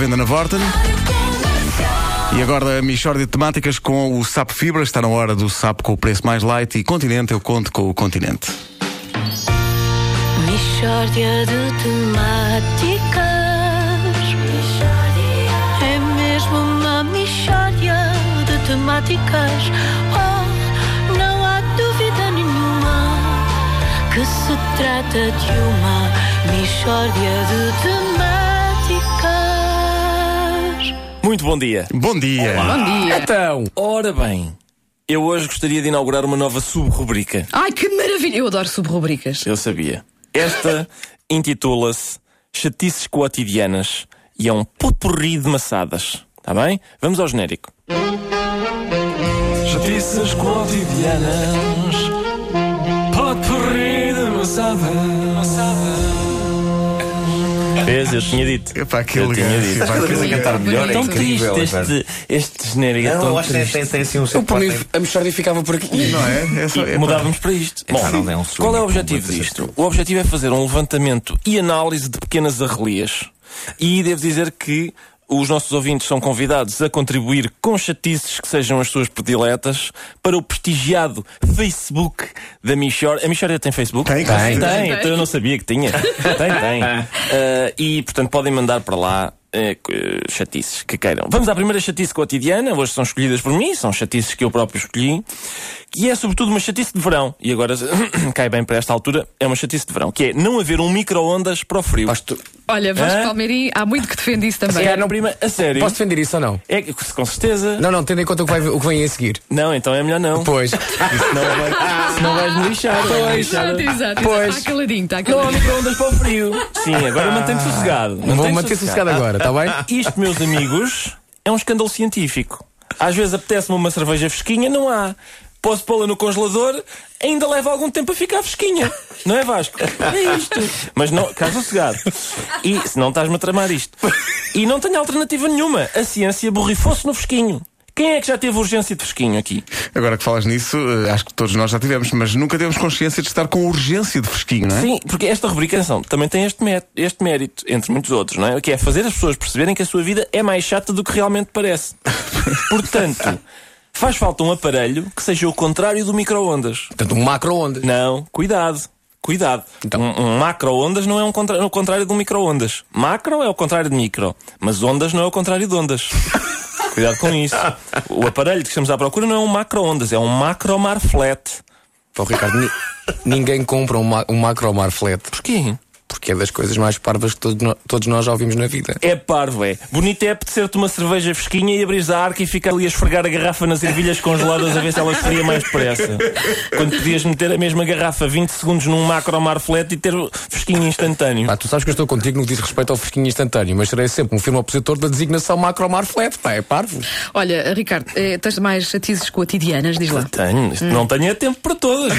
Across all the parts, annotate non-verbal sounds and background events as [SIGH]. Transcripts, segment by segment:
venda na Vorten. E agora a Michórdia de Temáticas com o SAP Fibra. Está na hora do SAP com o preço mais light. E Continente, eu conto com o Continente. Mishória de temáticas É mesmo uma mishória de temáticas Oh, não há dúvida nenhuma Que se trata de uma mishória de temáticas Muito bom dia. Bom dia. Bom dia. Então, ora bem, eu hoje gostaria de inaugurar uma nova sub-rubrica. Ai, que maravilha! Eu adoro subrubricas. Eu sabia. Esta intitula-se Chatices Cotidianas e é um potpourri de maçadas. Está bem? Vamos ao genérico. Chatices cotidianas Potpourri de maçadas Vês? Eu tinha dito. Epá, que eu tinha dito. pá, que Estás a cantar melhor, é Tão incrível. triste este, este genérico. é tão eu acho que triste. tem, tem assim um Eu, por mim, a mexórdia ficava por aqui. Não é? é só, E epá. mudávamos para isto. Bom, Epá, não é um qual é o objetivo disto? O objetivo é fazer um levantamento e análise de pequenas arrelias. E devo dizer que os nossos ouvintes são convidados a contribuir com chatices que sejam as suas prediletas para o prestigiado Facebook da Michor. A Michória tem Facebook? Tem, tem. tem. Tem, então eu não sabia que tinha. [LAUGHS] tem, tem. Ah, e, portanto, podem mandar para lá c- chatices que queiram. Vamos à primeira chatice cotidiana. Hoje são escolhidas por mim, são chatices que eu próprio escolhi. Que é, sobretudo, uma chatice de verão. E agora [COUGHS] cai bem para esta altura. É uma chatice de verão. Que é não haver um micro-ondas para o frio. Olha, Vasco Hã? Palmeirim, há muito que defende isso também. É, não, prima, a sério. posso defender isso ou não? É que, com certeza. Não, não, tendo em conta o que, vai, o que vem a seguir. Não, então é melhor não. Pois. Senão, vai, senão vais me lixar. me lixar. Exato, exato. Pois. Está caladinho, está Não há caladinho. micro-ondas para o frio. Sim, agora mantém-te sossegado. Vou manter sossegado agora, está bem? Isto, meus amigos, é um escândalo científico. Às vezes apetece-me uma cerveja fresquinha, não há. Posso pô-la no congelador, ainda leva algum tempo a ficar fresquinha. Não é Vasco? É isto. Mas não, cá sossegado. E se não estás-me a tramar isto. E não tenho alternativa nenhuma. A ciência borrifou-se no fresquinho. Quem é que já teve urgência de fresquinho aqui? Agora que falas nisso, eh, acho que todos nós já tivemos, mas nunca temos consciência de estar com urgência de fresquinho, não é? Sim, porque esta rubrica atenção, também tem este, mé- este mérito, entre muitos outros, não é? Que é fazer as pessoas perceberem que a sua vida é mais chata do que realmente parece. [LAUGHS] Portanto, faz falta um aparelho que seja o contrário do micro-ondas. Portanto, um macro-ondas. Não, cuidado. Cuidado. Então. Um, um macro-ondas não é um contra- o contrário de um micro-ondas. Macro é o contrário de micro. Mas ondas não é o contrário de ondas. [LAUGHS] Cuidado com isso. O aparelho que estamos à procura não é um macro-ondas, é um macro-mar flat. Pô, Ricardo, ni- ninguém compra um, ma um macro-mar flat. Porquê? Porque é das coisas mais parvas que todos, nós já ouvimos na vida. É parvo, é. Bonito é apetecer-te uma cerveja fresquinha e abrir a arca e ficar ali a esfregar a garrafa nas ervilhas congeladas a ver se ela esfria mais depressa. Quando podias meter a mesma garrafa 20 segundos num macro mar flat e ter o fresquinho instantâneo. Pá, tu sabes que eu estou contigo no que diz respeito ao fresquinho instantâneo, mas serei sempre um firme opositor da designação macro-mar flat. Pá, é parvo. Olha, Ricardo, eh, tens mais chatices cotidianas, diz lá. Tenho, isto não tenho é tempo para todas.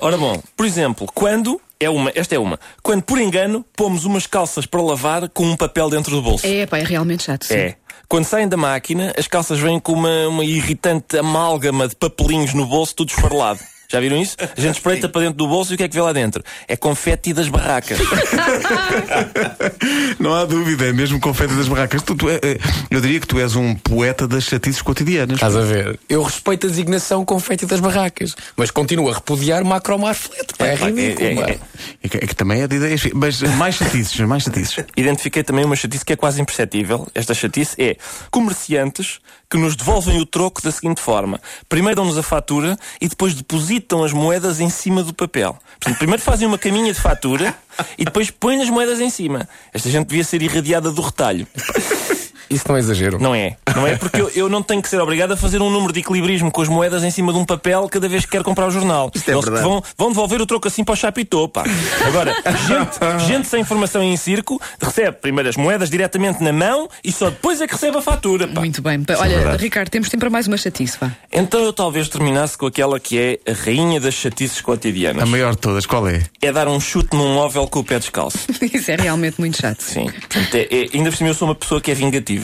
Ora bom, por exemplo, quando. É uma, esta é uma. Quando por engano pomos umas calças para lavar com um papel dentro do bolso. É, pá, é realmente chato. sim. É. Quando saem da máquina, as calças vêm com uma, uma irritante amálgama de papelinhos no bolso, tudo esfarelado. Já viram isso? A gente espreita para dentro do bolso e o que é que vê lá dentro? É confete das barracas. [LAUGHS] Não há dúvida, é mesmo confete das barracas. Tu, tu é- é- eu diria que tu és um poeta das chatices cotidianas. Estás a ver? Eu respeito a designação confete das barracas, mas continuo a repudiar macro-mar flat. Pá, é, pá, ridículo. é- é-. É- que, é que também é de ideias. Mas mais chatices, mais chatices. [LAUGHS] Identifiquei também uma chatice que é quase imperceptível. Esta chatice é comerciantes que nos devolvem o troco da seguinte forma. Primeiro dão-nos a fatura e depois depositam as moedas em cima do papel. Portanto, primeiro fazem uma caminha de fatura e depois põem as moedas em cima. Esta gente devia ser irradiada do retalho. [LAUGHS] Isso não é exagero. Não é. Não é porque eu, eu não tenho que ser obrigado a fazer um número de equilibrismo com as moedas em cima de um papel cada vez que quero comprar o jornal. Isto é Eles verdade. vão, vão devolver o troco assim para o chapitô, pá. Agora, gente, gente sem informação em circo recebe primeiro as moedas diretamente na mão e só depois é que recebe a fatura, pá. Muito bem. Olha, Ricardo, temos tempo para mais uma chatice, vá. Então eu talvez terminasse com aquela que é a rainha das chatices cotidianas. A maior de todas, qual é? É dar um chute num móvel com o pé descalço. [LAUGHS] Isso é realmente muito chato. Sim. Portanto, é- é- ainda por cima eu sou uma pessoa que é vingativa.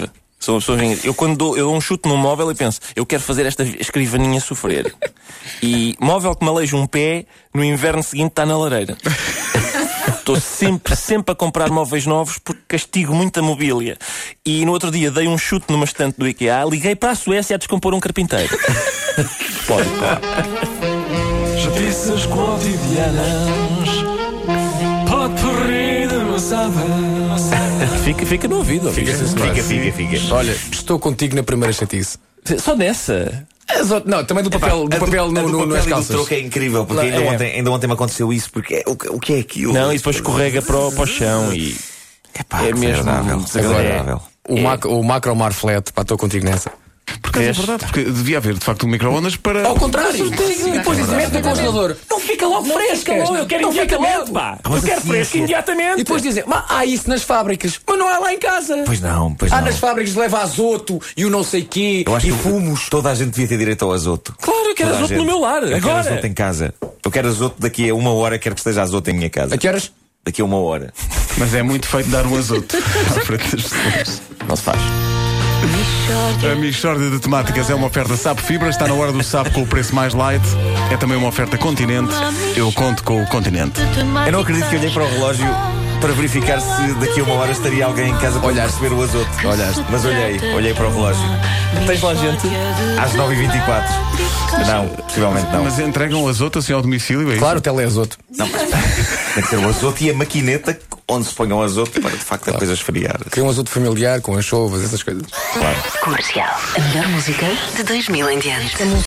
Sou uma pessoa vingativa. Eu quando dou, eu dou um chute num móvel e penso, eu quero fazer esta escrivaninha sofrer. E móvel que me aleija um pé, no inverno seguinte está na lareira. Estou sempre, sempre a comprar móveis novos porque castigo muita mobília. E no outro dia dei um chute numa estante do IKEA, liguei para a Suécia a descompor um carpinteiro. [LAUGHS] Pode. Justiças cotidianas. Pode porrir Fica, fica no ouvido. Fica, fica, fica, fica. Olha, estou contigo na primeira chatice. Só outras- Não, também do papel, do A papel a no, no, papel nas e do calças. troco é incrível, porque Não, ainda, é. Ontem, ainda ontem me aconteceu isso, porque é- o, que- o que é aquilo? Não, e depois escorrega para o, para o chão e. Epá, é que mesmo desagradável, desagradável. desagradável. O, mac, o macro marflete, pá, estou contigo nessa. Porque é Vês? verdade, porque devia haver de facto um micro-ondas para. Ao contrário, e depois diz, mete no congelador. Não fica logo fresca. eu quero não fica imediatamente, logo. pá. eu quero assim, fresco assim- imediatamente. E depois dizem, mas há isso nas fábricas, mas não há lá em casa. Pois não, pois Há não. nas fábricas leva azoto e o não sei quê Eu acho e que fumos. Toda a gente devia ter direito ao azoto. Claro, eu quero Toda azoto no meu lar. Eu quero Agora. azoto em casa. Eu quero azoto daqui a uma hora, quero que esteja azoto em minha casa. A que horas? Daqui a uma hora. Mas é muito feito dar um azoto [LAUGHS] à frente das pessoas. Não se faz. A Michórdia de Temáticas é uma oferta SAP Fibra, está na hora do SAP com o preço mais light. É também uma oferta Continente. Eu conto com o Continente. Eu não acredito que olhei para o relógio para verificar se daqui a uma hora estaria alguém em casa para Olhaste. receber o azoto. Olhaste. Mas olhei, olhei para o relógio. Tens lá gente? Às 9h24. Não, possivelmente não. Mas entregam o azoto assim ao domicílio, é isso? Claro, o teleazoto. Não, mas [LAUGHS] tem que ter o azoto e a maquineta onde se ponham o azoto para de facto a coisa esfriar. Queria um azoto familiar com anchovas, essas coisas. Comercial. A melhor música de 2000 em diante.